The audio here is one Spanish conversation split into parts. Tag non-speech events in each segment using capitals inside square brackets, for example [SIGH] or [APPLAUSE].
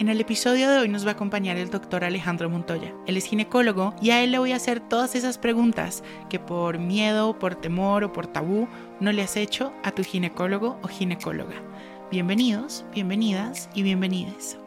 En el episodio de hoy nos va a acompañar el doctor Alejandro Montoya. Él es ginecólogo y a él le voy a hacer todas esas preguntas que por miedo, por temor o por tabú no le has hecho a tu ginecólogo o ginecóloga. Bienvenidos, bienvenidas y bienvenides.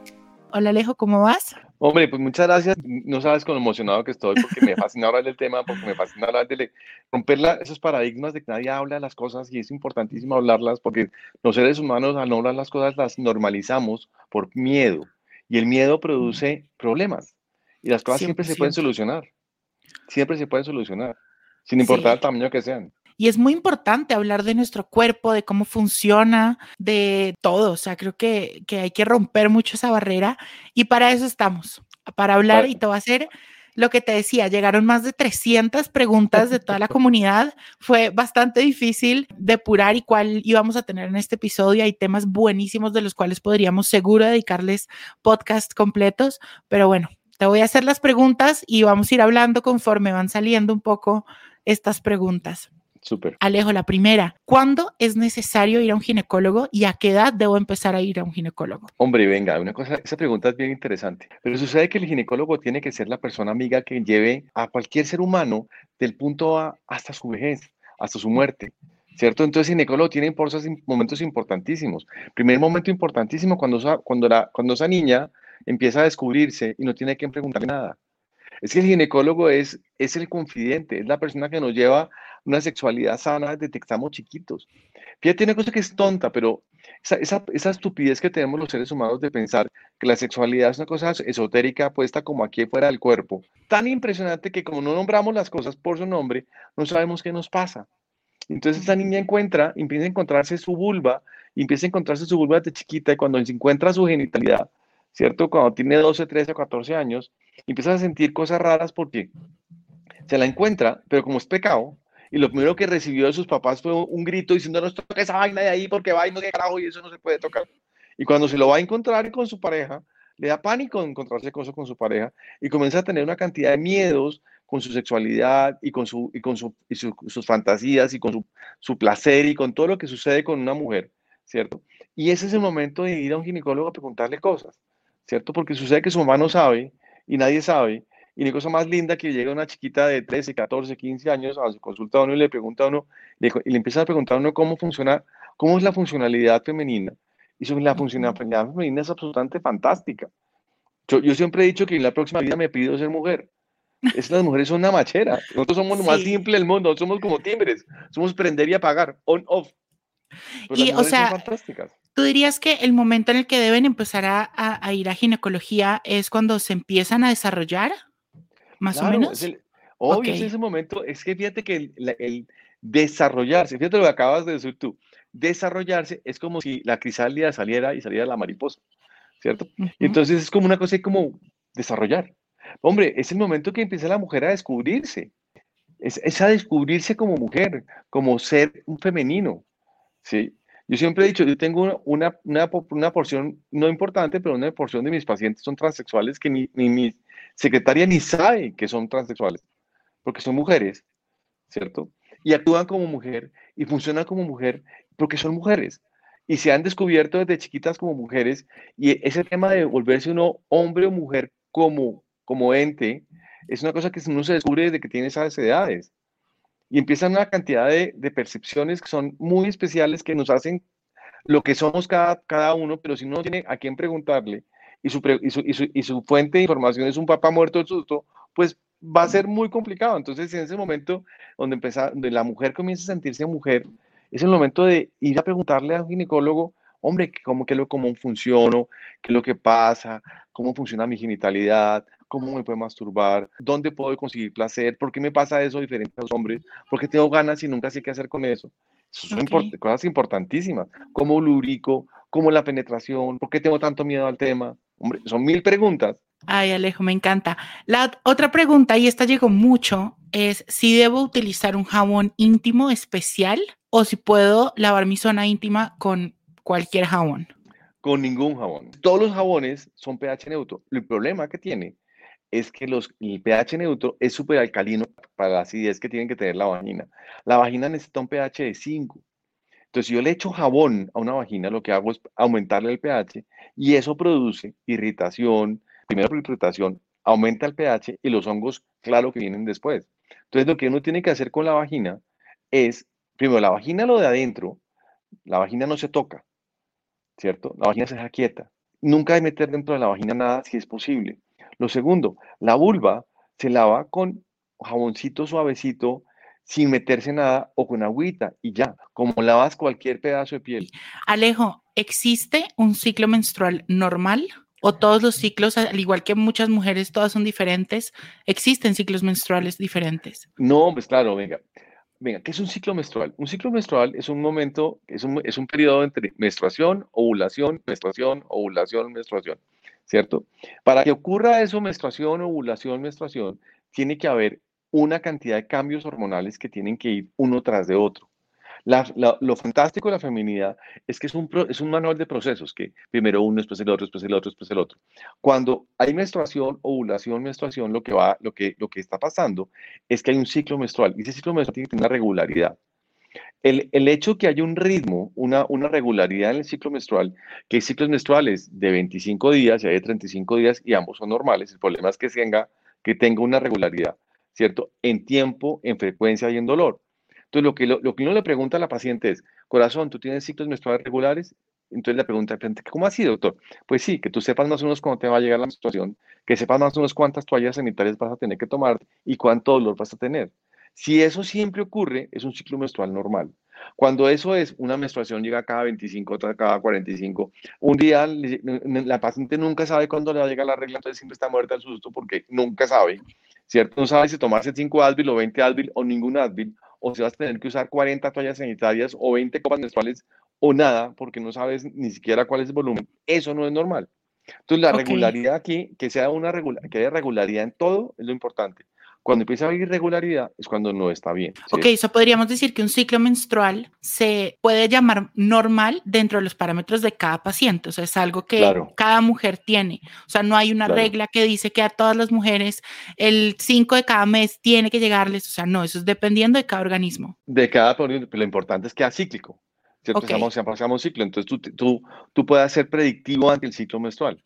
Hola Alejo, ¿cómo vas? Hombre, pues muchas gracias. No sabes con emocionado que estoy porque me fascina hablar del tema, porque me fascina hablar de romper esos paradigmas de que nadie habla de las cosas y es importantísimo hablarlas porque los seres humanos al no hablar las cosas las normalizamos por miedo y el miedo produce problemas y las cosas siempre se pueden 100%. solucionar. Siempre se pueden solucionar, sin importar Sí. el tamaño que sean. Y es muy importante hablar de nuestro cuerpo, de cómo funciona, de todo. O sea, creo que, que hay que romper mucho esa barrera y para eso estamos, para hablar y te va a hacer lo que te decía, llegaron más de 300 preguntas de toda la [LAUGHS] comunidad. Fue bastante difícil depurar y cuál íbamos a tener en este episodio. Hay temas buenísimos de los cuales podríamos seguro dedicarles podcast completos, pero bueno, te voy a hacer las preguntas y vamos a ir hablando conforme van saliendo un poco estas preguntas. Súper. Alejo, la primera, ¿cuándo es necesario ir a un ginecólogo y a qué edad debo empezar a ir a un ginecólogo? Hombre, venga, una cosa, esa pregunta es bien interesante. Pero sucede que el ginecólogo tiene que ser la persona amiga que lleve a cualquier ser humano del punto A hasta su vejez, hasta su muerte. ¿Cierto? Entonces, el ginecólogo tiene momentos importantísimos. Primer momento importantísimo cuando esa, cuando, la, cuando esa niña empieza a descubrirse y no tiene que preguntarle nada. Es que el ginecólogo es, es el confidente, es la persona que nos lleva una sexualidad sana estamos chiquitos. Fíjate una cosa que es tonta, pero esa, esa, estupidez que tenemos los seres humanos de pensar que la sexualidad es una cosa esotérica puesta como aquí fuera del cuerpo, tan impresionante que como no nombramos las cosas por su nombre, no sabemos qué nos pasa. Entonces esta niña encuentra, empieza a encontrarse su vulva, empieza a encontrarse su vulva desde chiquita y cuando se encuentra su genitalidad, ¿cierto? Cuando tiene 12, 13, 14 años, empieza a sentir cosas raras porque se la encuentra, pero como es pecado, y lo primero que recibió de sus papás fue un grito diciendo no toque esa vaina de ahí porque va y no de carajo y eso no se puede tocar. Y cuando se lo va a encontrar con su pareja, le da pánico encontrarse con eso con su pareja y comienza a tener una cantidad de miedos con su sexualidad y con, su, y con su, y su, sus fantasías y con su, su placer y con todo lo que sucede con una mujer, ¿cierto? Y ese es el momento de ir a un ginecólogo a preguntarle cosas, ¿cierto? Porque sucede que su mamá no sabe y nadie sabe y la cosa más linda que llega una chiquita de 13, 14, 15 años a su consulta a uno y le pregunta a uno, le, y le empieza a preguntar a uno cómo funciona, cómo es la funcionalidad femenina. Y sobre la funcionalidad femenina es absolutamente fantástica. Yo, yo siempre he dicho que en la próxima vida me pido ser mujer. Es, las mujeres son una machera. Nosotros somos lo más Sí. simple del mundo. Somos como timbres. Somos prender y apagar. On, off. Pero Y, o sea. ¿Tú dirías que el momento en el que deben empezar a, a- a ir a ginecología es cuando se empiezan a desarrollar? Más Claro, o es menos. el- obvio, es ese momento. Es que fíjate que el, la- el desarrollarse, fíjate lo que acabas de decir tú, desarrollarse es como si la crisálida saliera y saliera la mariposa, ¿cierto? Entonces es como una cosa como desarrollar. Hombre, es el momento que empieza la mujer a descubrirse. Es, es a descubrirse como mujer, como ser un femenino. ¿sí? Yo siempre he dicho, yo tengo una, una, una po- una porción, no importante, pero una porción de mis pacientes son transexuales que ni, ni secretaria ni sabe que son transexuales, porque son mujeres, ¿cierto? Y actúan como mujer y funcionan como mujer porque son mujeres. Y se han descubierto desde chiquitas como mujeres y ese tema de volverse uno hombre o mujer como, como ente es una cosa que uno se descubre desde que tiene esas edades. Y empiezan una cantidad de, de percepciones que son muy especiales que nos hacen lo que somos cada, cada uno, pero si uno no tiene a quién preguntarle y su, pre- y, su, y, su, y su fuente de información es un papá muerto de susto, pues va a ser muy complicado. Entonces, en ese momento donde, empieza, donde la mujer comienza a sentirse mujer, es el momento de ir a preguntarle a un ginecólogo, hombre, ¿cómo, qué lo, cómo funciono? ¿Qué es lo que pasa? ¿Cómo funciona mi genitalidad? ¿Cómo me puedo masturbar? ¿Dónde puedo conseguir placer? ¿Por qué me pasa eso diferente a los hombres? ¿Por qué tengo ganas y nunca sé qué hacer con eso? son cosas importantísimas, como lubrico, como la penetración, ¿por qué tengo tanto miedo al tema? Hombre, son mil preguntas. Ay, Alejo, me encanta. La otra pregunta, y esta llegó mucho, es si debo utilizar un jabón íntimo especial o si puedo lavar mi zona íntima con cualquier jabón. Con ningún jabón. Todos los jabones son pH neutro. El problema que tiene es que los, el pH neutro es súper alcalino para la acidez que tienen que tener la vagina. La vagina necesita un pH de 5. Entonces, si yo le echo jabón a una vagina, lo que hago es aumentarle el pH y eso produce irritación, primero por irritación, aumenta el pH y los hongos, claro que vienen después. Entonces, lo que uno tiene que hacer con la vagina es, primero, la vagina lo de adentro, la vagina no se toca, ¿cierto? La vagina se deja quieta. Nunca hay meter dentro de la vagina nada si es posible. Lo segundo, la vulva se lava con jaboncito suavecito, sin meterse nada o con agüita y ya, como lavas cualquier pedazo de piel. Alejo, ¿existe un ciclo menstrual normal? ¿O todos los ciclos, al igual que muchas mujeres, todas son diferentes? ¿Existen ciclos menstruales diferentes? No, pues claro, venga. Venga, ¿qué es un ciclo menstrual? Un ciclo menstrual es un momento, es un, es un periodo entre menstruación, ovulación, menstruación, ovulación, menstruación, ¿cierto? Para que ocurra eso, menstruación, ovulación, menstruación, tiene que haber una cantidad de cambios hormonales que tienen que ir uno tras de otro. lo fantástico de la feminidad es que es un, es un manual de procesos, que primero uno, después el otro, después el otro, después el otro. Cuando hay menstruación, ovulación, menstruación, lo que, va, lo que, lo que está pasando es que hay un ciclo menstrual y ese ciclo menstrual tiene una regularidad. El, el, hecho que haya un ritmo, una, una regularidad en el ciclo menstrual, que hay ciclos menstruales de 25 días y hay de 35 días y ambos son normales, el problema es que tenga, que tenga una regularidad. ¿Cierto? En tiempo, en frecuencia y en dolor. Entonces, lo que, lo, que uno le pregunta a la paciente es, corazón, ¿tú tienes ciclos menstruales regulares? Entonces le pregunta, ¿cómo así, doctor? Pues sí, que tú sepas más o menos cuándo te va a llegar la menstruación, que sepas más o menos cuántas toallas sanitarias vas a tener que tomar y cuánto dolor vas a tener. Si eso siempre ocurre, es un ciclo menstrual normal. Cuando eso es, una menstruación llega cada 25, otra cada 45, un día la paciente nunca sabe cuándo le va a llegar la regla, entonces siempre está muerta al susto porque nunca sabe. ¿Cierto? No sabes si tomarse 5 Advil o 20 Advil o ningún Advil, o si vas a tener que usar 40 toallas sanitarias o 20 copas menstruales o nada, porque no sabes ni siquiera cuál es el volumen. Eso no es normal. Entonces, la regularidad aquí, que sea una regular, que haya regularidad en todo, es lo importante. Cuando empieza a haber irregularidad es cuando no está bien. Ok, eso podríamos decir que un ciclo menstrual se puede llamar normal dentro de los parámetros de cada paciente. O sea, es algo que cada mujer tiene. O sea, no hay una regla que dice que a todas las mujeres el 5 de cada mes tiene que llegarles. O sea, no, eso es dependiendo de cada organismo. De cada, pero lo importante es que sea cíclico. ¿cierto? Okay. Seamos, ciclo. Entonces tú, tú, tú puedes ser predictivo ante el ciclo menstrual.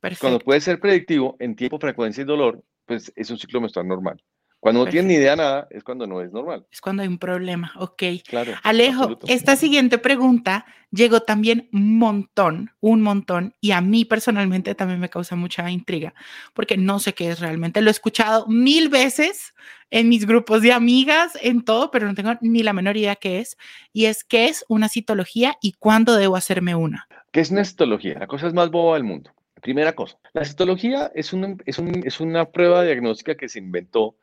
Perfecto. Cuando puedes ser predictivo en tiempo, frecuencia y dolor, pues es un ciclo menstrual normal. Cuando no tiene ni idea nada, es cuando no es normal. Es cuando hay un problema, ok. Claro. Alejo, esta siguiente pregunta llegó también un montón, un montón, y a mí personalmente también me causa mucha intriga, porque no sé qué es realmente. Lo he escuchado mil veces en mis grupos de amigas, en todo, pero no tengo ni la menor idea qué es. Y es qué es una citología y cuándo debo hacerme una. ¿Qué es una citología? La cosa es más boba del mundo. Primera cosa, la citología es una, es, es una prueba diagnóstica que se inventó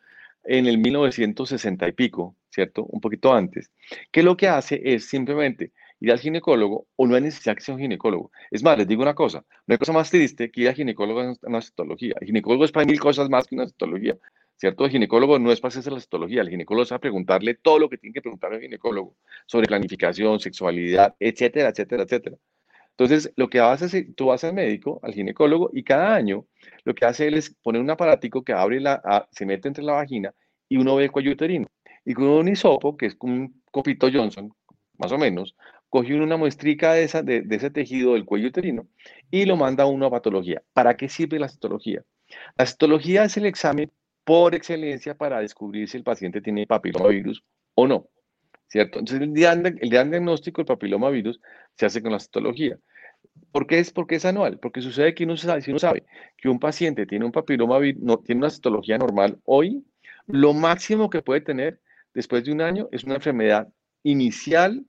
en el 1960 y pico, ¿cierto? Un poquito antes, que lo que hace es simplemente ir al ginecólogo o no hay necesidad que sea un ginecólogo. Es más, les digo una cosa, hay cosa más triste que ir al ginecólogo en una citología. El ginecólogo es para mil cosas más que una citología, ¿cierto? El ginecólogo no es para hacerse la citología, el ginecólogo es para preguntarle todo lo que tiene que preguntarle al ginecólogo sobre planificación, sexualidad, etcétera, etcétera, etcétera. Entonces, lo que haces es, tú vas al médico, al ginecólogo, y cada año lo que hace él es poner un aparatico que abre la, se mete entre la vagina y uno ve el cuello uterino. Y con un hisopo, que es un copito Johnson, más o menos, coge una muestrica de, esa, de, ese tejido del cuello uterino y lo manda a uno a patología. ¿Para qué sirve la citología? La citología es el examen por excelencia para descubrir si el paciente tiene papilomavirus o no. Entonces, el, diagnóstico del papilomavirus se hace con la citología. ¿Por qué es, porque es anual? Porque sucede que uno sabe, si uno sabe que un paciente tiene un papilomavirus, no, tiene una citología normal hoy, lo máximo que puede tener después de un año es una enfermedad inicial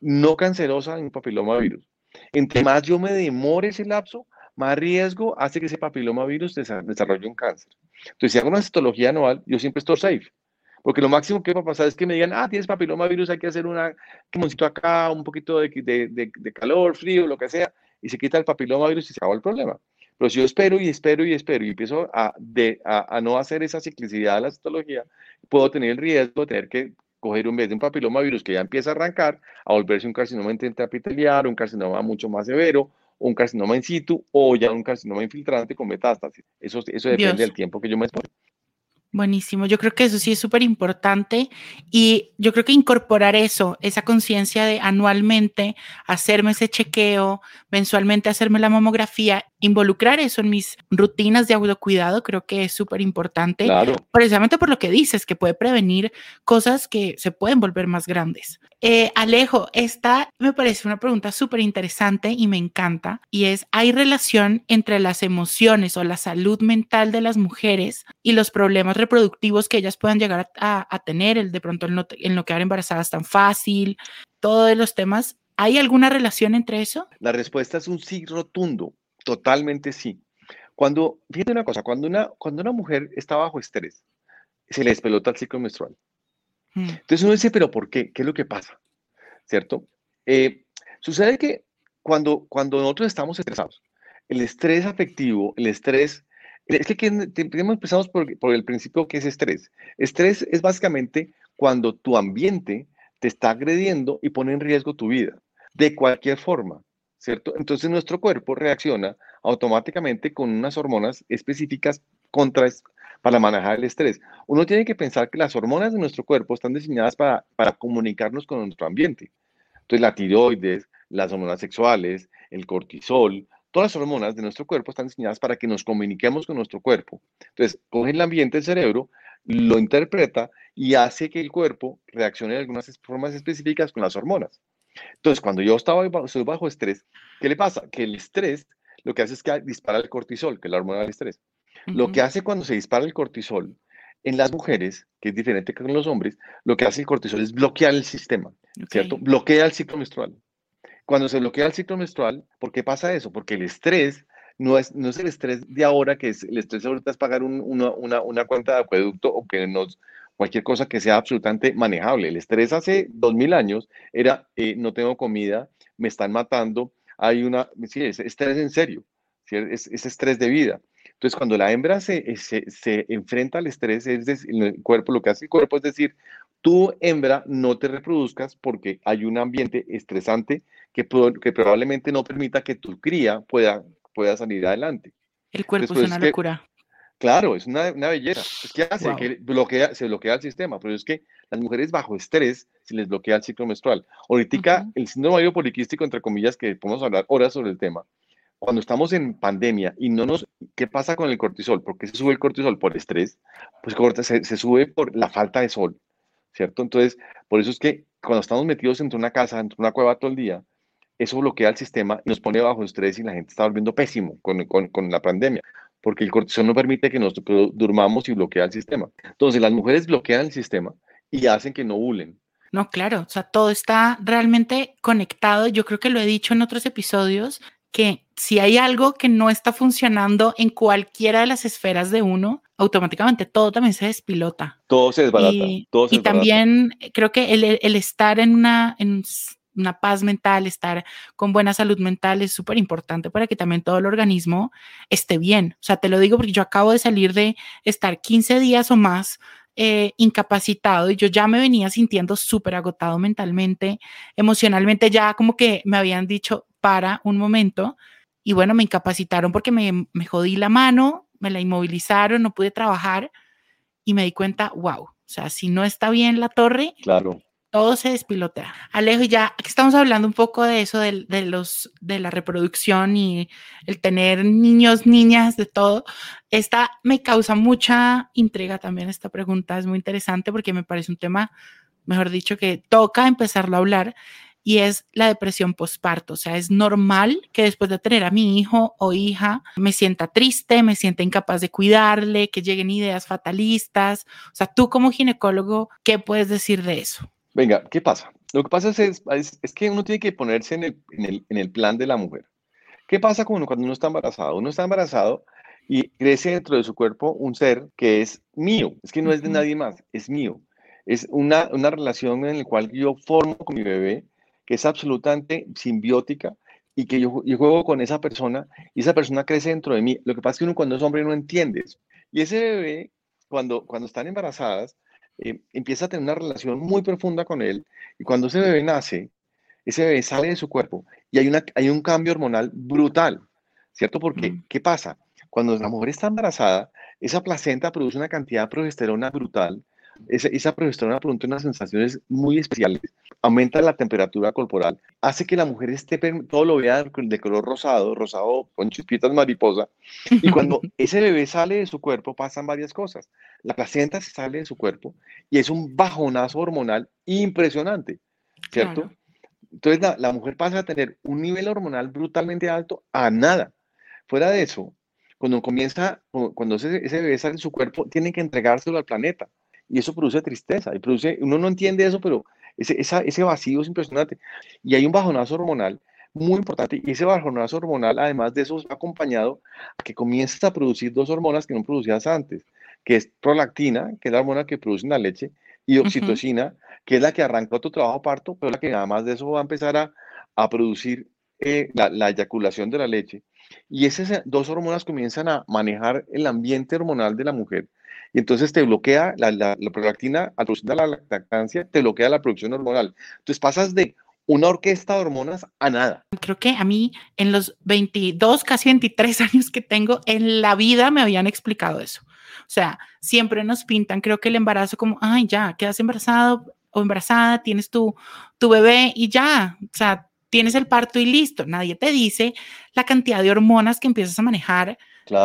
no cancerosa en un papilomavirus. Entre más yo me demore ese lapso, más riesgo hace que ese papilomavirus desarrolle un cáncer. Entonces, si hago una citología anual, yo siempre estoy safe. Porque lo máximo que va a pasar es que me digan, ah, tienes papilomavirus, hay que hacer una quimoncito acá, un poquito de, de, de, calor, frío, lo que sea, y se quita el papilomavirus y se acabó el problema. Pero si yo espero y espero y espero y empiezo a, de, a, a no hacer esa ciclicidad de la citología, puedo tener el riesgo de tener que coger un vez de un papilomavirus que ya empieza a arrancar, a volverse un carcinoma intraepitelial, un carcinoma mucho más severo, un carcinoma in situ o ya un carcinoma infiltrante con metástasis. Eso, eso depende del tiempo que yo me exponga. Buenísimo, yo creo que eso sí es súper importante y yo creo que incorporar eso, esa conciencia de anualmente hacerme ese chequeo, mensualmente hacerme la mamografía, involucrar eso en mis rutinas de autocuidado, creo que es súper importante, claro. precisamente por lo que dices, que puede prevenir cosas que se pueden volver más grandes. Eh, Alejo, esta me parece una pregunta súper interesante y me encanta, y es, ¿hay relación entre las emociones o la salud mental de las mujeres y los problemas reproductivos que ellas puedan llegar a, tener, el de pronto el no, el no quedar embarazadas tan fácil, todos los temas? ¿Hay alguna relación entre eso? La respuesta es un sí rotundo, totalmente sí. Cuando, fíjate una cosa, cuando una, cuando una mujer está bajo estrés, se le despelota el ciclo menstrual Mm. Entonces uno dice, pero ¿por qué? ¿Qué es lo que pasa? ¿Cierto? Eh, sucede que cuando, cuando nosotros estamos estresados, el estrés afectivo, el estrés, es que, empezamos por, por el principio que es estrés. Estrés es básicamente cuando tu ambiente te está agrediendo y pone en riesgo tu vida, de cualquier forma, ¿cierto? Entonces nuestro cuerpo reacciona automáticamente con unas hormonas específicas contra, para manejar el estrés. Uno tiene que pensar que las hormonas de nuestro cuerpo están diseñadas para, para comunicarnos con nuestro ambiente. Entonces, la tiroides, las hormonas sexuales, el cortisol, todas las hormonas de nuestro cuerpo están diseñadas para que nos comuniquemos con nuestro cuerpo. Entonces, coge el ambiente del cerebro, lo interpreta y hace que el cuerpo reaccione de algunas formas específicas con las hormonas. Entonces, cuando yo estaba estoy bajo estrés, ¿qué le pasa? Que el estrés lo que hace es que dispara el cortisol, que es la hormona del estrés. Lo que hace cuando se dispara el cortisol en las mujeres, que es diferente que con los hombres, lo que hace el cortisol es bloquear el sistema, ¿cierto? Bloquea el ciclo menstrual. Cuando se bloquea el ciclo menstrual, ¿por qué pasa eso? Porque el estrés no es, no es el estrés de ahora, que es el estrés ahorita es pagar una, una, cuenta de acueducto o que nos, cualquier cosa que sea absolutamente manejable. El estrés hace dos mil años era, eh, no tengo comida, me están matando, hay una, sí, es estrés en serio, es, es estrés de vida. Entonces, cuando la hembra se, se, enfrenta al estrés, es decir, el cuerpo, lo que hace el cuerpo es decir, tú hembra no te reproduzcas porque hay un ambiente estresante que, que probablemente no permita que tu cría pueda, pueda salir adelante. El cuerpo es una locura. Claro, es una, una belleza. Es que hace que bloquea, se bloquea el sistema, pero es que las mujeres bajo estrés se les bloquea el ciclo menstrual. Ahorita el síndrome poliquístico, entre comillas, que podemos hablar horas sobre el tema, cuando estamos en pandemia y no nos, ¿qué pasa con el cortisol? ¿Por qué se sube el cortisol? Por estrés, pues se, se sube por la falta de sol, ¿cierto? Entonces, por eso es que cuando estamos metidos entre una casa, entre una cueva todo el día, eso bloquea el sistema y nos pone bajo estrés y la gente está volviendo pésimo con, con, con la pandemia, porque el cortisol no permite que nosotros durmamos y bloquea el sistema. Entonces, las mujeres bloquean el sistema y hacen que no hulen. No, claro, o sea, todo está realmente conectado. Yo creo que lo he dicho en otros episodios, que si hay algo que no está funcionando en cualquiera de las esferas de uno, automáticamente todo también se despilota. Todo se desbarata. Y, todo y también creo que el, el, estar en una, en una paz mental, estar con buena salud mental es súper importante para que también todo el organismo esté bien. O sea, te lo digo porque yo acabo de salir de estar 15 días o más eh, incapacitado y yo ya me venía sintiendo súper agotado mentalmente, emocionalmente, ya como que me habían dicho para un momento y bueno, me incapacitaron porque me, me jodí la mano, me la inmovilizaron, no pude trabajar y me di cuenta, wow, o sea, si no está bien la torre, claro todo se despilotea. Alejo, ya que estamos hablando un poco de eso, de, los, de la reproducción y el tener niños, niñas, de todo, esta me causa mucha intriga también esta pregunta, es muy interesante porque me parece un tema, mejor dicho, que toca empezarlo a hablar y es la depresión postparto. O sea, es normal que después de tener a mi hijo o hija me sienta triste, me sienta incapaz de cuidarle, que lleguen ideas fatalistas. O sea, tú como ginecólogo, ¿qué puedes decir de eso? Venga, ¿qué pasa? Lo que pasa es, es, que uno tiene que ponerse en el, en, el, en el, plan de la mujer. ¿Qué pasa cuando, cuando uno está embarazado? Uno está embarazado y crece dentro de su cuerpo un ser que es mío, es que no es de nadie más, es mío. Es una, una relación en la cual yo formo con mi bebé, que es absolutamente simbiótica y que yo, yo, juego con esa persona y esa persona crece dentro de mí. Lo que pasa es que uno cuando es hombre no entiende eso. Y ese bebé, cuando, cuando están embarazadas, eh, empieza a tener una relación muy profunda con él y cuando ese bebé nace, ese bebé sale de su cuerpo y hay, una, hay un cambio hormonal brutal, ¿cierto? Porque, mm. ¿qué pasa? Cuando la mujer está embarazada, esa placenta produce una cantidad de progesterona brutal esa, esa progesterona produce unas sensaciones muy especiales, aumenta la temperatura corporal, hace que la mujer esté, todo lo vea de color rosado, rosado con chispitas mariposa, y cuando ese bebé sale de su cuerpo pasan varias cosas. La placenta se sale de su cuerpo y es un bajonazo hormonal impresionante, ¿cierto? Entonces la, la, mujer pasa a tener un nivel hormonal brutalmente alto a nada. Fuera de eso, cuando comienza, cuando ese, ese bebé sale de su cuerpo, tiene que entregárselo al planeta y eso produce tristeza, y produce, uno no entiende eso, pero ese, ese vacío es impresionante. Y hay un bajonazo hormonal muy importante, y ese bajonazo hormonal, además de eso, acompañado a que comiences a producir dos hormonas que no producías antes, que es prolactina, que es la hormona que produce la leche, y oxitocina, que es la que arrancó tu trabajo parto, pero la que además de eso va a empezar a, a producir eh, la, la, eyaculación de la leche. Y esas dos hormonas comienzan a manejar el ambiente hormonal de la mujer y entonces te bloquea la, la, la prolactina, al la lactancia, te bloquea la producción hormonal. Entonces pasas de una orquesta de hormonas a nada. Creo que a mí en los 22, casi 23 [LAUGHS] años que tengo, en la vida me habían explicado eso. O sea, siempre nos pintan, creo que el embarazo como, ay, ya, quedas embarazado o embarazada, tienes tu, tu bebé y ya, o sea, tienes el parto y listo. Nadie te dice la cantidad de hormonas que empiezas a manejar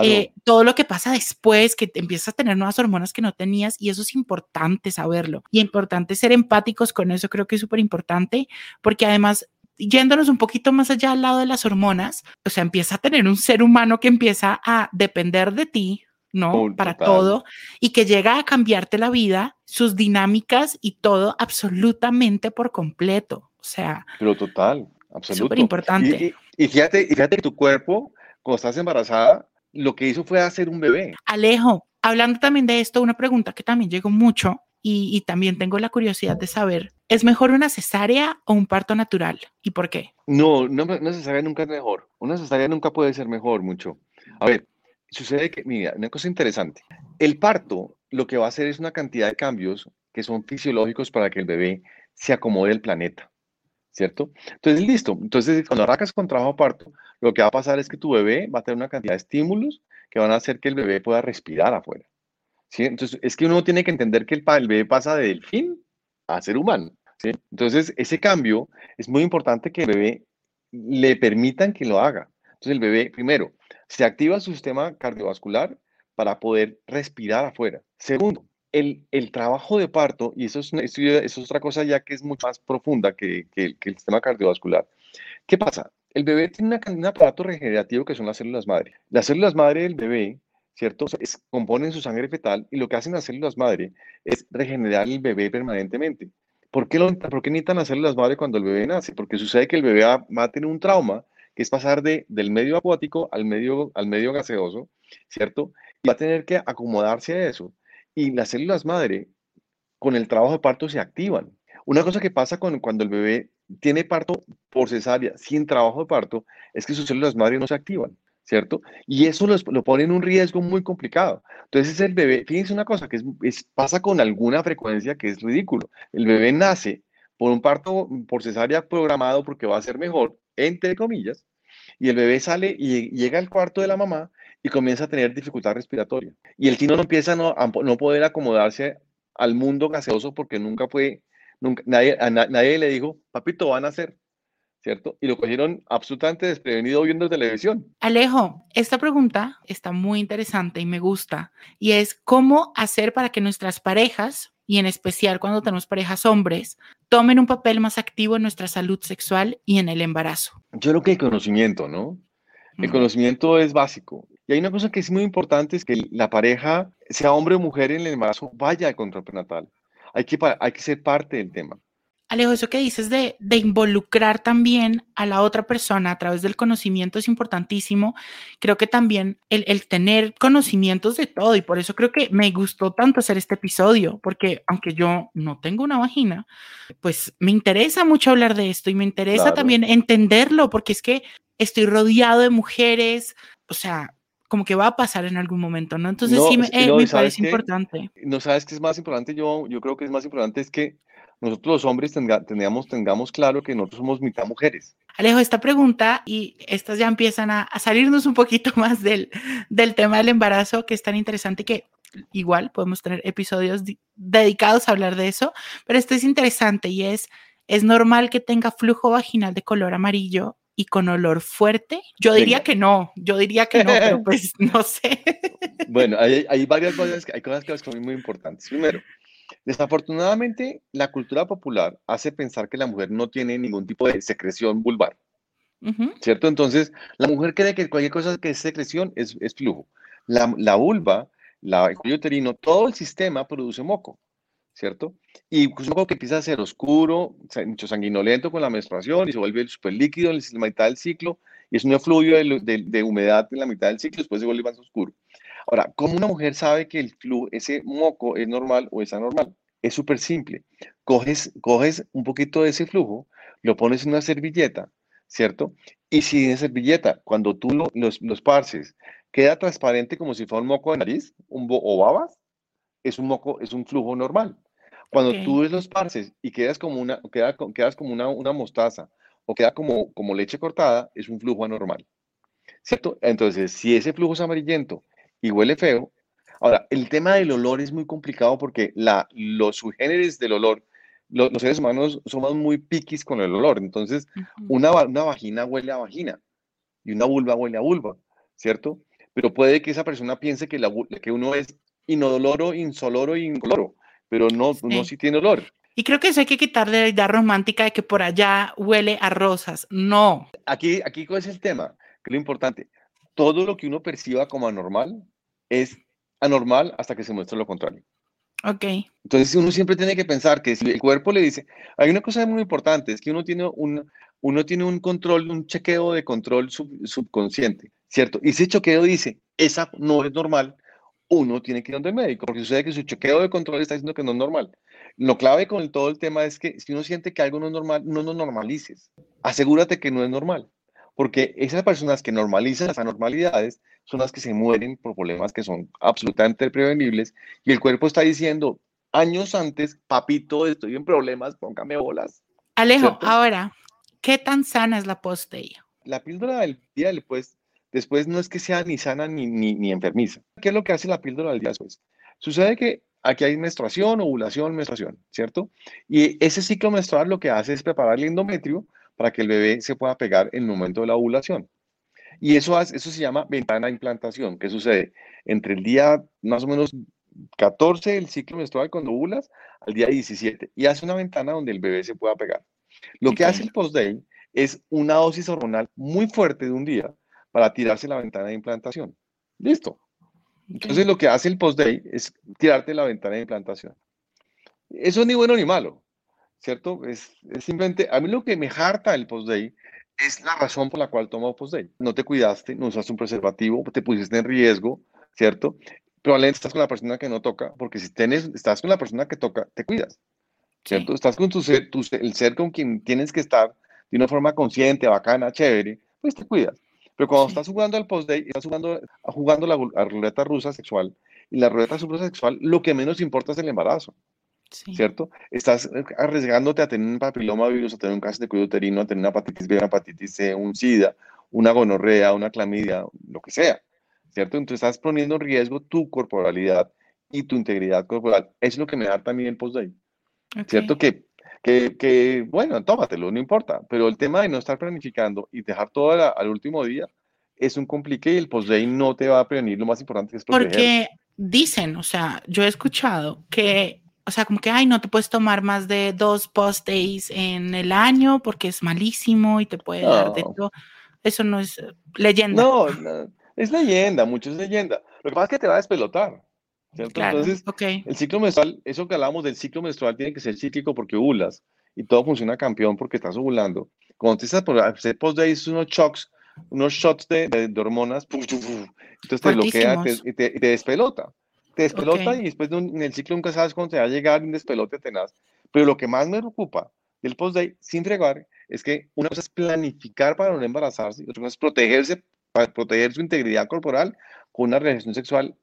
eh, todo lo que pasa después, que empiezas a tener nuevas hormonas que no tenías y eso es importante saberlo. Y importante ser empáticos con eso, creo que es súper importante, porque además yéndonos un poquito más allá al lado de las hormonas, o sea, empieza a tener un ser humano que empieza a depender de ti, ¿no? Para todo y que llega a cambiarte la vida, sus dinámicas y todo absolutamente por completo. O sea, pero total, absolutamente. Súper importante. Y, y, fíjate, y fíjate que tu cuerpo, cuando estás embarazada, lo que hizo fue hacer un bebé. Alejo, hablando también de esto, una pregunta que también llegó mucho y, también tengo la curiosidad de saber, ¿es mejor una cesárea o un parto natural? ¿Y por qué? No, no una cesárea nunca es mejor. Una cesárea nunca puede ser mejor mucho. A ver, sucede que, mira, una cosa interesante. El parto lo que va a hacer es una cantidad de cambios que son fisiológicos para que el bebé se acomode al planeta. ¿cierto? Entonces, listo. Entonces, cuando arrancas con trabajo parto, lo que va a pasar es que tu bebé va a tener una cantidad de estímulos que van a hacer que el bebé pueda respirar afuera. Entonces, es que uno tiene que entender que el, el bebé pasa de delfín a ser humano. Entonces, ese cambio es muy importante que el bebé le permitan que lo haga. Entonces, el bebé, primero, se activa su sistema cardiovascular para poder respirar afuera. Segundo, el, trabajo de parto, y eso es, es otra cosa ya que es mucho más profunda que, el sistema cardiovascular. ¿Qué pasa? El bebé tiene un aparato regenerativo que son las células madre. Las células madre del bebé, ¿cierto? componen su sangre fetal y lo que hacen las células madre es regenerar el bebé permanentemente. ¿Por qué, lo, ¿Por qué necesitan las células madre cuando el bebé nace? Porque sucede que el bebé va, a tener un trauma, que es pasar de, del medio acuático al medio, al medio gaseoso, ¿cierto? Y va a tener que acomodarse a eso y las células madre con el trabajo de parto se activan. Una cosa que pasa con, cuando el bebé tiene parto por cesárea sin trabajo de parto es que sus células madre no se activan, ¿cierto? Y eso lo pone en un riesgo muy complicado. Entonces el bebé, fíjense una cosa que pasa con alguna frecuencia que es ridículo. El bebé nace por un parto por cesárea programado porque va a ser mejor, entre comillas, y el bebé sale y llega al cuarto de la mamá y comienza a tener dificultad respiratoria. Y el tino no empieza a no, no poder acomodarse al mundo gaseoso porque nunca fue, nunca, nadie, nadie le dijo, papito, van a hacer, ¿cierto? Y lo cogieron absolutamente desprevenido viendo televisión. Alejo, esta pregunta está muy interesante y me gusta, y es cómo hacer para que nuestras parejas, y en especial cuando tenemos parejas hombres, tomen un papel más activo en nuestra salud sexual y en el embarazo. Yo creo que el conocimiento, ¿no? El conocimiento es básico. Y hay una cosa que es muy importante, es que la pareja, sea hombre o mujer en el embarazo, vaya al control prenatal. Hay que, hay que ser parte del tema. Alejo, eso que dices de, de, involucrar también a la otra persona a través del conocimiento es importantísimo. Creo que también el, el, tener conocimientos de todo y por eso creo que me gustó tanto hacer este episodio, porque aunque yo no tengo una vagina, pues me interesa mucho hablar de esto y me interesa claro. también entenderlo, porque es que estoy rodeado de mujeres, o sea, como que va a pasar en algún momento, ¿no? Entonces no, sí me, eh, no, me ¿sabes parece importante. No sabes qué es más importante, yo, yo creo que es más importante es que nosotros los hombres tenga, tengamos, tengamos claro que nosotros somos mitad mujeres. Alejo, esta pregunta y estas ya empiezan a, a salirnos un poquito [LAUGHS] más del, del, tema del embarazo, que es tan interesante que igual podemos tener episodios dedicados a hablar de eso, pero esto es interesante y es, es normal que tenga flujo vaginal de color amarillo y con olor fuerte? Yo diría Venga. que no, yo diría que no, pero [LAUGHS] pues no sé. Bueno, hay, hay varias cosas, hay cosas que son muy importantes. Primero, desafortunadamente, la cultura popular hace pensar que la mujer no tiene ningún tipo de secreción vulvar. Uh -huh. ¿Cierto? Entonces, la mujer cree que cualquier cosa que es secreción es, es flujo. La, la vulva, la, el cuello uterino, todo el sistema produce moco. ¿Cierto? Y pues un que empieza a ser oscuro, mucho sanguinolento con la menstruación y se vuelve súper líquido en la mitad del ciclo y es un efluvio de, de, humedad en la mitad del ciclo, después se vuelve más oscuro. Ahora, ¿cómo una mujer sabe que el flujo, ese moco es normal o es anormal? Es súper simple. Coges, coges un poquito de ese flujo, lo pones en una servilleta, ¿cierto? Y si esa servilleta, cuando tú lo, los, los parces, queda transparente como si fuera un moco de nariz un o babas, es un moco, es un flujo normal. Cuando okay. tú ves los parces y quedas como una, queda, quedas como una, una mostaza o queda como, como leche cortada, es un flujo anormal. ¿Cierto? Entonces, si ese flujo es amarillento y huele feo, ahora, el tema del olor es muy complicado porque la, los subgéneres del olor, lo, los seres humanos somos muy piquis con el olor. Entonces, uh -huh. una, una vagina huele a vagina y una vulva huele a vulva, ¿cierto? Pero puede que esa persona piense que, la, que uno es inodoloro, insoloro e incoloro, pero no, sí. no si tiene olor. Y creo que eso hay que quitarle la idea romántica de que por allá huele a rosas. No. Aquí, aquí ¿cuál es el tema? Que lo importante. Todo lo que uno perciba como anormal es anormal hasta que se muestre lo contrario. Ok. Entonces uno siempre tiene que pensar que si el cuerpo le dice, hay una cosa muy importante, es que uno tiene un, uno tiene un control, un chequeo de control sub, subconsciente, ¿cierto? Y ese chequeo dice, esa no es normal, uno tiene que ir donde el médico, porque sucede que su chequeo de control está diciendo que no es normal. Lo clave con el, todo el tema es que si uno siente que algo no es normal, no lo normalices. Asegúrate que no es normal, porque esas personas que normalizan las anormalidades son las que se mueren por problemas que son absolutamente prevenibles y el cuerpo está diciendo años antes, papito, estoy en problemas, póngame bolas. Alejo, ¿cierto? ahora, ¿qué tan sana es la post-day? La píldora del día después, después no es que sea ni sana ni, ni, ni enfermiza. ¿Qué es lo que hace la píldora del día después? Sucede que aquí hay menstruación, ovulación, menstruación, ¿cierto? Y ese ciclo menstrual lo que hace es preparar el endometrio para que el bebé se pueda pegar en el momento de la ovulación. Y eso, hace, eso se llama ventana de implantación. ¿Qué sucede? Entre el día más o menos 14 del ciclo menstrual cuando ovulas al día 17 y hace una ventana donde el bebé se pueda pegar. Lo que hace el post-day es una dosis hormonal muy fuerte de un día para tirarse la ventana de implantación. Listo. Entonces lo que hace el post-day es tirarte la ventana de implantación. Eso es ni bueno ni malo, ¿cierto? Es, es simplemente, a mí lo que me harta el post-day es la razón por la cual tomo post-day. No te cuidaste, no usaste un preservativo, te pusiste en riesgo, ¿cierto? Probablemente estás con la persona que no toca, porque si tienes, estás con la persona que toca, te cuidas, ¿cierto? Sí. Estás con tu ser, tu, el ser con quien tienes que estar de una forma consciente, bacana, chévere, pues te cuidas. Pero cuando estás jugando al post-day, estás jugando, jugando la, la, ruleta rusa sexual, y la ruleta rusa sexual, lo que menos importa es el embarazo. Sí. ¿Cierto? Estás arriesgándote a tener un papiloma virus, a tener un cáncer de cuello uterino, a tener una hepatitis B, una hepatitis C, un SIDA, una gonorrea, una clamidia, lo que sea. ¿Cierto? Entonces estás poniendo en riesgo tu corporalidad y tu integridad corporal. Es lo que me da también el post-day. Okay. ¿Cierto? Que, que, que, bueno, tómatelo, no importa. Pero el tema de no estar planificando y dejar todo la, al último día es un complique y el post-day no te va a prevenir. Lo más importante es proteger. Porque dicen, o sea, yo he escuchado que o sea, como que, ay, no te puedes tomar más de dos post days en el año porque es malísimo y te puede no. dar de todo. Eso no es leyenda. No, no, es leyenda, mucho es leyenda. Lo que pasa es que te va a despelotar. ¿Cierto? Claro, Entonces, okay. el ciclo menstrual, eso que hablamos del ciclo menstrual tiene que ser cíclico porque ovulas y todo funciona campeón porque estás ovulando, cuando te estás por hacer post-day, unos shocks, unos shots de, de, hormonas, entonces te bloquea y te, te, despelota. Te despelota y después en el ciclo nunca sabes cuándo te va a llegar un despelote tenaz. Pero lo que más me preocupa del post-day, sin fregar, es que una cosa es planificar para no embarazarse y otra cosa es protegerse, para proteger su integridad corporal con una relación sexual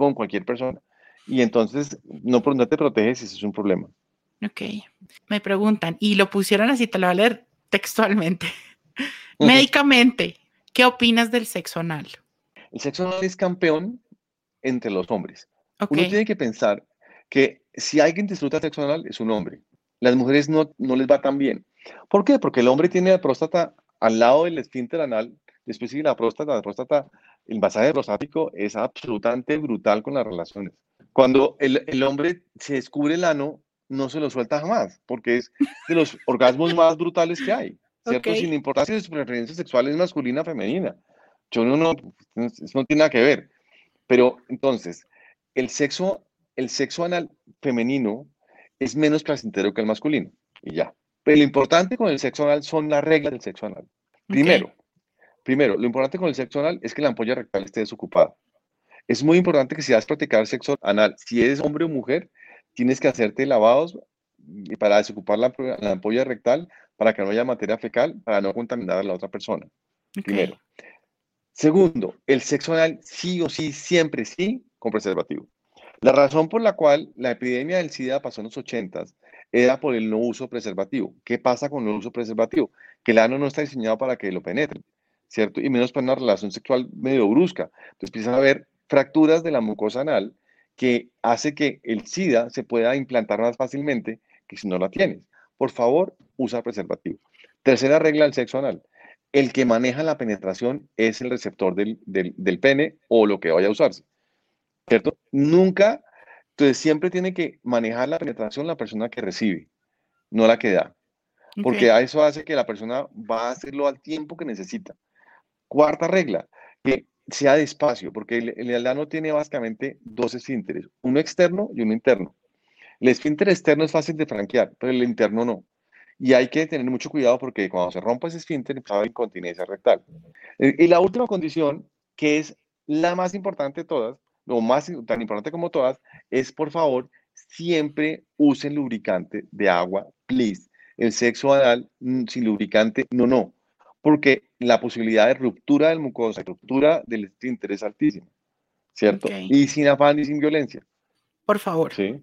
con cualquier persona. Y entonces no, no te proteges y eso es un problema. Ok. Me preguntan, y lo pusieron así, te lo voy a leer textualmente. Médicamente, ¿qué opinas del sexo anal? El sexo anal es campeón entre los hombres. Uno tiene que pensar que si alguien disfruta sexo anal es un hombre. Las mujeres no, no les va tan bien. ¿Por qué? Porque el hombre tiene la próstata al lado del esfínter anal, después sigue la próstata, la próstata, el masaje prostático es absolutamente brutal con las relaciones. Cuando el, el hombre se descubre el ano, no se lo suelta jamás, porque es de los [LAUGHS] orgasmos más brutales que hay, ¿cierto? Sin importancia de su preferencia sexual es masculina o femenina. Yo no, no, no tiene nada que ver. Pero entonces, el sexo, el sexo anal femenino es menos placentero que el masculino, y ya. Pero lo importante con el sexo anal son las reglas del sexo anal. Primero, primero, lo importante con el sexo anal es que la ampolla rectal esté desocupada. Es muy importante que si vas a practicar sexo anal, si eres hombre o mujer, tienes que hacerte lavados para desocupar la, ampolla rectal para que no haya materia fecal, para no contaminar a la otra persona. Primero. Segundo, el sexo anal sí o sí, siempre sí, con preservativo. La razón por la cual la epidemia del SIDA pasó en los 80 era por el no uso preservativo. ¿Qué pasa con el uso preservativo? Que el ano no está diseñado para que lo penetren, ¿cierto? Y menos para una relación sexual medio brusca. Entonces empiezan a haber fracturas de la mucosa anal que hace que el SIDA se pueda implantar más fácilmente que si no la tienes. Por favor, usa preservativo. Tercera regla del sexo anal. El que maneja la penetración es el receptor del, pene o lo que vaya a usarse. ¿Cierto? Nunca, entonces siempre tiene que manejar la penetración la persona que recibe, no la que da. Porque a eso hace que la persona va a hacerlo al tiempo que necesita. Cuarta regla, que sea despacio, porque el, el ano tiene básicamente dos esfínteres, uno externo y uno interno. El esfínter externo es fácil de franquear, pero el interno no. Y hay que tener mucho cuidado porque cuando se rompa ese esfínter empieza a haber incontinencia rectal. Eh, y la última condición, que es la más importante de todas, lo más tan importante como todas, es por favor, siempre usen lubricante de agua, please. El sexo anal mm, sin lubricante, no, no porque la posibilidad de ruptura del mucosa, ruptura del esfínter es altísima, ¿cierto? Y sin afán y sin violencia. Por favor. Sí,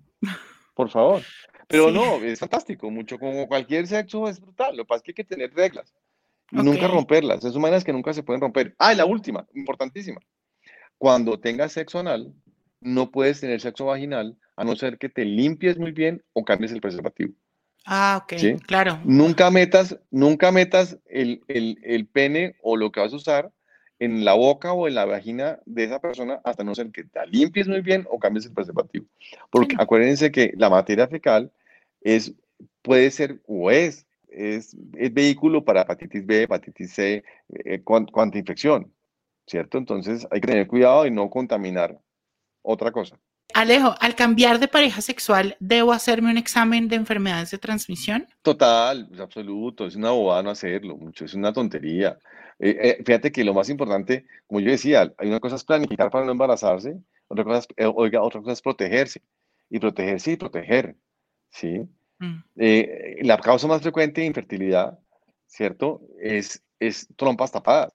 por favor. Pero no, es fantástico, mucho como cualquier sexo es brutal, lo que pasa es que hay que tener reglas y nunca romperlas, es humanas que nunca se pueden romper. Ah, y la última, importantísima. Cuando tengas sexo anal, no puedes tener sexo vaginal a no ser que te limpies muy bien o cambies el preservativo. Ah, ok, claro. Nunca metas, nunca metas el, pene o lo que vas a usar en la boca o en la vagina de esa persona hasta no ser que te limpies muy bien o cambies el preservativo. Porque acuérdense que la materia fecal es, puede ser o es, es, vehículo para hepatitis B, hepatitis C, eh, cuanta infección, ¿cierto? Entonces hay que tener cuidado y no contaminar otra cosa. Alejo, al cambiar de pareja sexual, ¿debo hacerme un examen de enfermedades de transmisión? Total, absoluto, es una bobada no hacerlo, mucho, es una tontería. Eh, eh, fíjate que lo más importante, como yo decía, hay una cosa es planificar para no embarazarse, otra cosa es, eh, oiga, otra cosa es protegerse, y protegerse y proteger, ¿sí? Mm. la causa más frecuente de infertilidad, ¿cierto? Es, es trompas tapadas.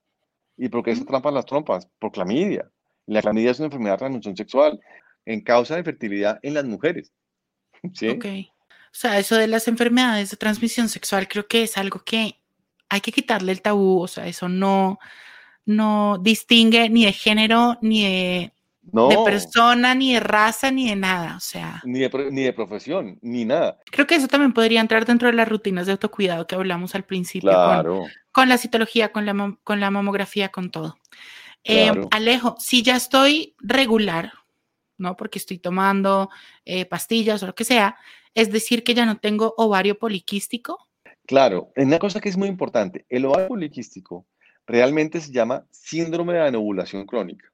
¿Y por qué se trampan las trompas? Por clamidia. La clamidia es una enfermedad de transmisión sexual en causa de fertilidad en las mujeres. ¿Sí? Ok. O sea, eso de las enfermedades de transmisión sexual creo que es algo que hay que quitarle el tabú, o sea, eso no, no distingue ni de género, ni de, persona, ni de raza, ni de nada, o sea. Ni de, ni de, profesión, ni nada. Creo que eso también podría entrar dentro de las rutinas de autocuidado que hablamos al principio, claro. con, la citología, con la, con la mamografía, con todo. Eh, Alejo, si ya estoy regular, ¿no? Porque estoy tomando eh, pastillas o lo que sea, es decir que ya no tengo ovario poliquístico. Claro, una cosa que es muy importante, el ovario poliquístico realmente se llama síndrome de anovulación crónica,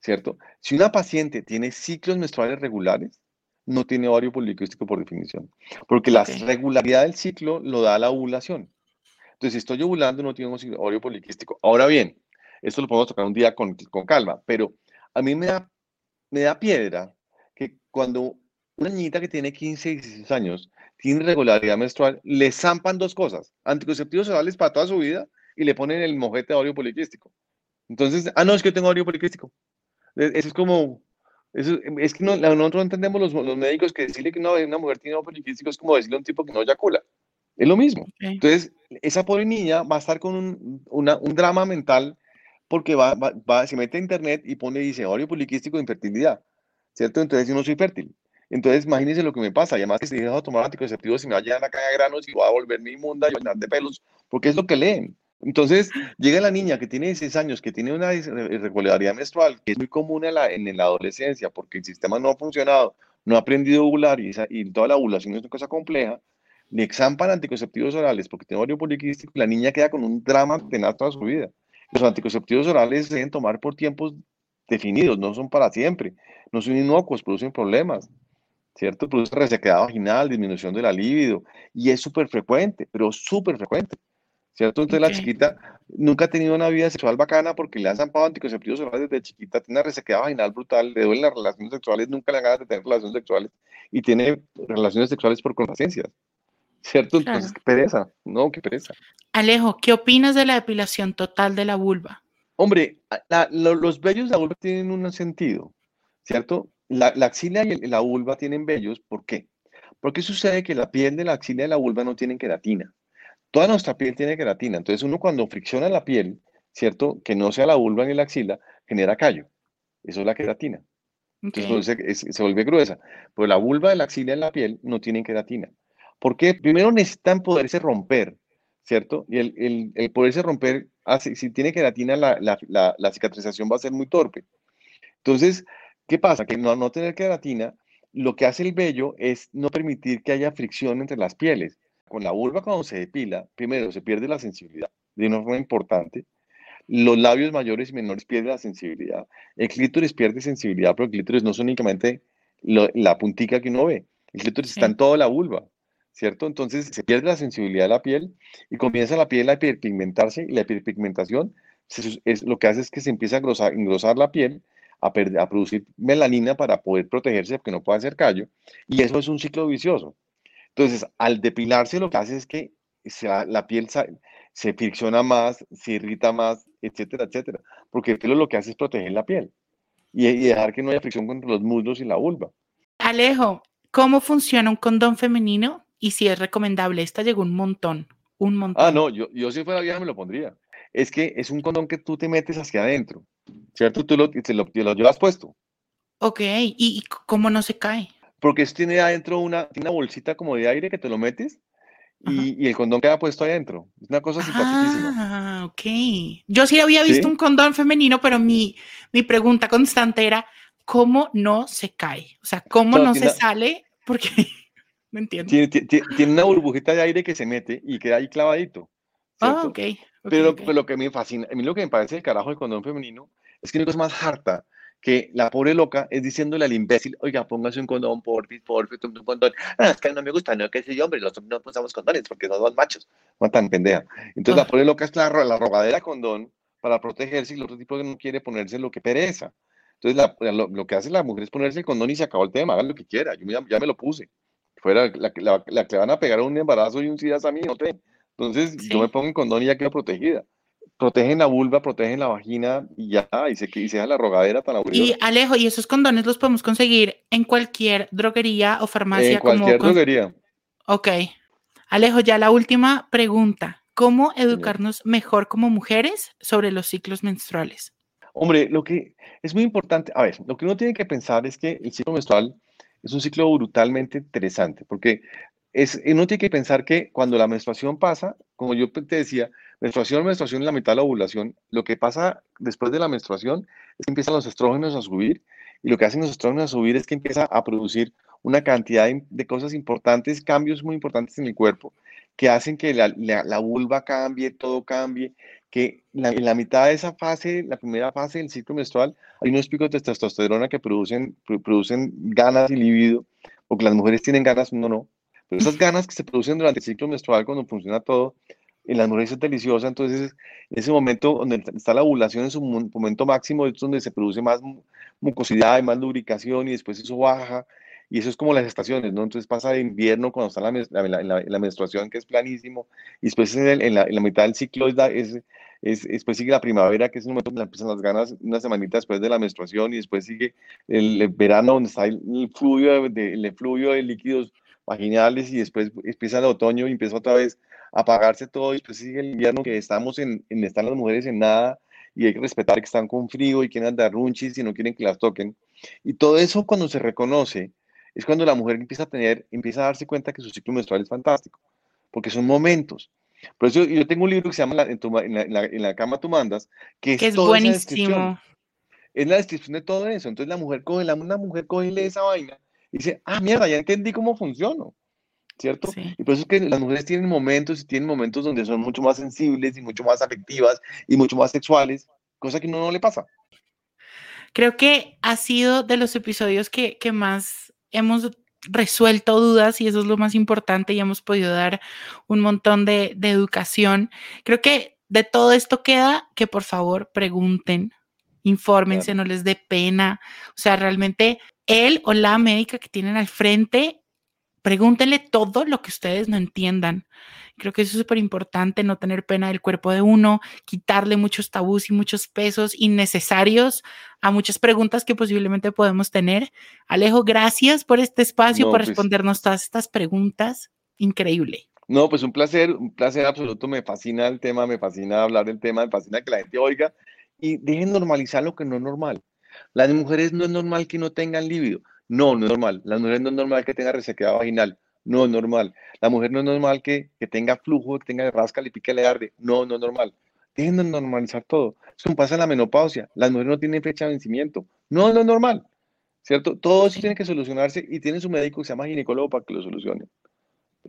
¿cierto? Si una paciente tiene ciclos menstruales regulares, no tiene ovario poliquístico por definición, porque la regularidad del ciclo lo da la ovulación. Entonces, si estoy ovulando, no tengo ovario poliquístico. Ahora bien, esto lo podemos tocar un día con, con calma, pero a mí me da, me da piedra que cuando una niñita que tiene 15, 16 años tiene irregularidad menstrual, le zampan dos cosas, anticonceptivos orales para toda su vida y le ponen el mojete de ovario poliquístico. Entonces, ah, no, es que yo tengo ovario poliquístico. E, eso es como, eso, es que no, nosotros entendemos los, los, médicos que decirle que no, una mujer tiene ovario poliquístico es como decirle a un tipo que no eyacula. Es lo mismo. Entonces, esa pobre niña va a estar con un, una, un drama mental porque va, va, se mete a internet y pone, ovario poliquístico de infertilidad, ¿cierto? Entonces yo no soy fértil. Entonces, imagínense lo que me pasa. Y además, dejo de tomar anticonceptivos, si me va a llenar la caña de granos y voy a volverme inmunda y llenar de pelos, porque es lo que leen. Entonces, llega la niña que tiene 16 años, que tiene una irregularidad menstrual, que es muy común en la, en la adolescencia, porque el sistema no ha funcionado, no ha aprendido a ovular y, toda la ovulación es una cosa compleja, le exampan anticonceptivos orales porque tiene ovario poliquístico la niña queda con un drama tenaz toda su vida. Los anticonceptivos orales se deben tomar por tiempos definidos, no son para siempre, no son inocuos, producen problemas. ¿cierto? Produce resequedad vaginal, disminución de la libido, y es súper frecuente, pero súper frecuente, ¿cierto? Entonces la chiquita nunca ha tenido una vida sexual bacana porque le han zampado anticonceptivos orales desde chiquita, tiene una resequedad vaginal brutal, le duelen las relaciones sexuales, nunca le han ganas de tener relaciones sexuales, y tiene relaciones sexuales por complacencias, ¿cierto? Entonces, qué pereza, no, qué pereza. Alejo, ¿qué opinas de la depilación total de la vulva? Hombre, los vellos de la vulva tienen un sentido, ¿cierto? La, axila y la vulva tienen vellos, ¿por qué? Porque sucede que la piel de la axila y la vulva no tienen queratina. Toda nuestra piel tiene queratina. Entonces uno cuando fricciona la piel, ¿cierto? Que no sea la vulva ni la axila, genera callo. Eso es la queratina. Entonces se, vuelve gruesa. Pero la vulva, la axila y la piel no tienen queratina. ¿Por qué? Primero necesitan poderse romper, ¿cierto? Y el, poderse romper, hace, si tiene queratina, la, la cicatrización va a ser muy torpe. Entonces, ¿Qué pasa? Que no, no tener queratina, lo que hace el vello es no permitir que haya fricción entre las pieles. Con la vulva cuando se depila, primero se pierde la sensibilidad de una forma importante. Los labios mayores y menores pierden la sensibilidad. El clítoris pierde sensibilidad, pero el clítoris no es únicamente la puntica que uno ve. El clítoris está en toda la vulva, ¿cierto? Entonces se pierde la sensibilidad de la piel y comienza la piel a hiperpigmentarse y la hiperpigmentación es, lo que hace es que se empieza a engrosar la piel a, producir melanina para poder protegerse porque no puede hacer callo, y eso es un ciclo vicioso. Entonces, al depilarse lo que hace es que la piel se, fricciona más, se irrita más, etcétera, etcétera, porque el pelo lo que hace es proteger la piel y, y dejar que no haya fricción entre los muslos y la vulva. Alejo, ¿cómo funciona un condón femenino y si es recomendable? Esta llegó un montón, un montón. Ah, no, yo, yo si fuera vieja me lo pondría. Es que es un condón que tú te metes hacia adentro. ¿cierto? Tú lo, te lo, lo llevas puesto. Ok, ¿Y, cómo no se cae? Porque tiene adentro una, una bolsita como de aire que te lo metes y, y, el condón queda puesto adentro. Es una cosa simpaticísima. Ah, ok. Yo sí había visto un condón femenino, pero mi, mi pregunta constante era, ¿cómo no se cae? O sea, ¿cómo no, se sale? Porque no entiendo. Tiene, tiene, una burbujita de aire que se mete y queda ahí clavadito. Ah, ok. pero, pero, lo que me fascina, a mí lo que me parece el carajo del condón femenino es que una cosa más harta que la pobre loca es diciéndole al imbécil, oiga, póngase un condón, porfis, porfis, un condón. Ah, es que no me gusta, no, que sé hombre, nosotros no usamos condones porque somos machos. No tan pendeja. Entonces la ah. pobre loca es la, la rogadera condón para protegerse y el otro tipo no quiere ponerse lo que pereza. Entonces lo, que hace la mujer es ponerse el condón y se acabó el tema, hagan lo que quiera. Yo ya, me lo puse. Fuera la, la, la, que van a pegar un embarazo y un SIDA a mí, no te. Entonces yo me pongo el condón y ya quedo protegida protegen la vulva, protegen la vagina y ya, y se, y se da la rogadera tan aburrida. Y Alejo, ¿y esos condones los podemos conseguir en cualquier droguería o farmacia? En cualquier droguería. Ok. Alejo, ya la última pregunta. ¿Cómo educarnos mejor como mujeres sobre los ciclos menstruales? Hombre, lo que es muy importante, a ver, lo que uno tiene que pensar es que el ciclo menstrual es un ciclo brutalmente interesante, porque es, uno tiene que pensar que cuando la menstruación pasa, como yo te decía, menstruación, menstruación la mitad de la ovulación, lo que pasa después de la menstruación es que empiezan los estrógenos a subir y lo que hacen los estrógenos a subir es que empieza a producir una cantidad de, cosas importantes, cambios muy importantes en el cuerpo, que hacen que la, vulva cambie, todo cambie, que en la mitad de esa fase, la primera fase del ciclo menstrual, hay unos picos de testosterona que producen, producen ganas y libido, o que las mujeres tienen ganas, uno no. Pero esas ganas que se producen durante el ciclo menstrual, cuando funciona todo, en las mujeres es deliciosa, entonces en ese momento donde está la ovulación en su momento máximo es donde se produce más mucosidad y más lubricación y después eso baja y eso es como las estaciones, ¿no? Entonces pasa de invierno cuando está la, la, menstruación que es planísimo y después en, la, mitad del ciclo es, es, es, después sigue la primavera que es el momento donde empiezan las ganas una semanita después de la menstruación y después sigue el, verano donde está el, flujo de, el de líquidos vaginales y después empieza el otoño y empieza otra vez a apagarse todo y después sigue el invierno que estamos en, en están las mujeres en nada y hay que respetar que están con frío y quieren andar runchis y no quieren que las toquen. Y todo eso cuando se reconoce es cuando la mujer empieza a tener, empieza a darse cuenta que su ciclo menstrual es fantástico, porque son momentos. Por eso yo tengo un libro que se llama en, la, cama tú mandas, que es, buenísimo. Es la descripción de todo eso. Entonces la mujer coge, la, una mujer coge y lee esa vaina y dice, ah, mierda, ya entendí cómo funciona. ¿Cierto? Y por eso es que las mujeres tienen momentos y tienen momentos donde son mucho más sensibles y mucho más afectivas y mucho más sexuales, cosa que no, no le pasa. Creo que ha sido de los episodios que, que más hemos resuelto dudas y eso es lo más importante y hemos podido dar un montón de, de educación. Creo que de todo esto queda que por favor pregunten, infórmense, no les dé pena. O sea, realmente él o la médica que tienen al frente, pregúntenle todo lo que ustedes no entiendan. Creo que eso es súper importante, no tener pena del cuerpo de uno, quitarle muchos tabús y muchos pesos innecesarios a muchas preguntas que posiblemente podemos tener. Alejo, gracias por este espacio, por pues respondernos todas estas preguntas. Increíble. No, pues un placer, un placer absoluto. Me fascina el tema, me fascina hablar del tema, me fascina que la gente oiga y dejen normalizar lo que no es normal. Las mujeres no es normal que no tengan líbido. No, no es normal. Las mujeres no es normal que tengan resequedad vaginal. No es normal. La mujer no es normal que, tenga flujo, que tenga rasca, le pique, le arde. No, no es normal. Dejen de normalizar todo. Eso pasa en la menopausia. Las mujeres no tienen fecha de vencimiento. No, no es normal. ¿Cierto? Todo eso tiene que solucionarse y tiene su médico que se llama ginecólogo para que lo solucione.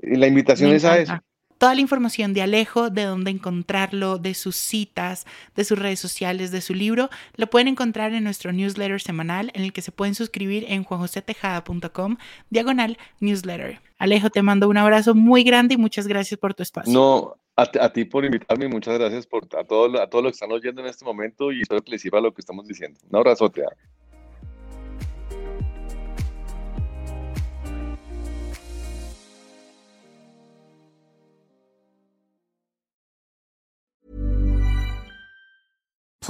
La invitación es a eso toda la información de Alejo, de dónde encontrarlo, de sus citas, de sus redes sociales, de su libro, lo pueden encontrar en nuestro newsletter semanal en el que se pueden suscribir en juanjosetejada.com diagonal newsletter. Alejo, te mando un abrazo muy grande y muchas gracias por tu espacio. No, a, ti por invitarme y muchas gracias por, a todos a todo los que están oyendo en este momento y espero que les sirva lo que estamos diciendo. Un abrazote.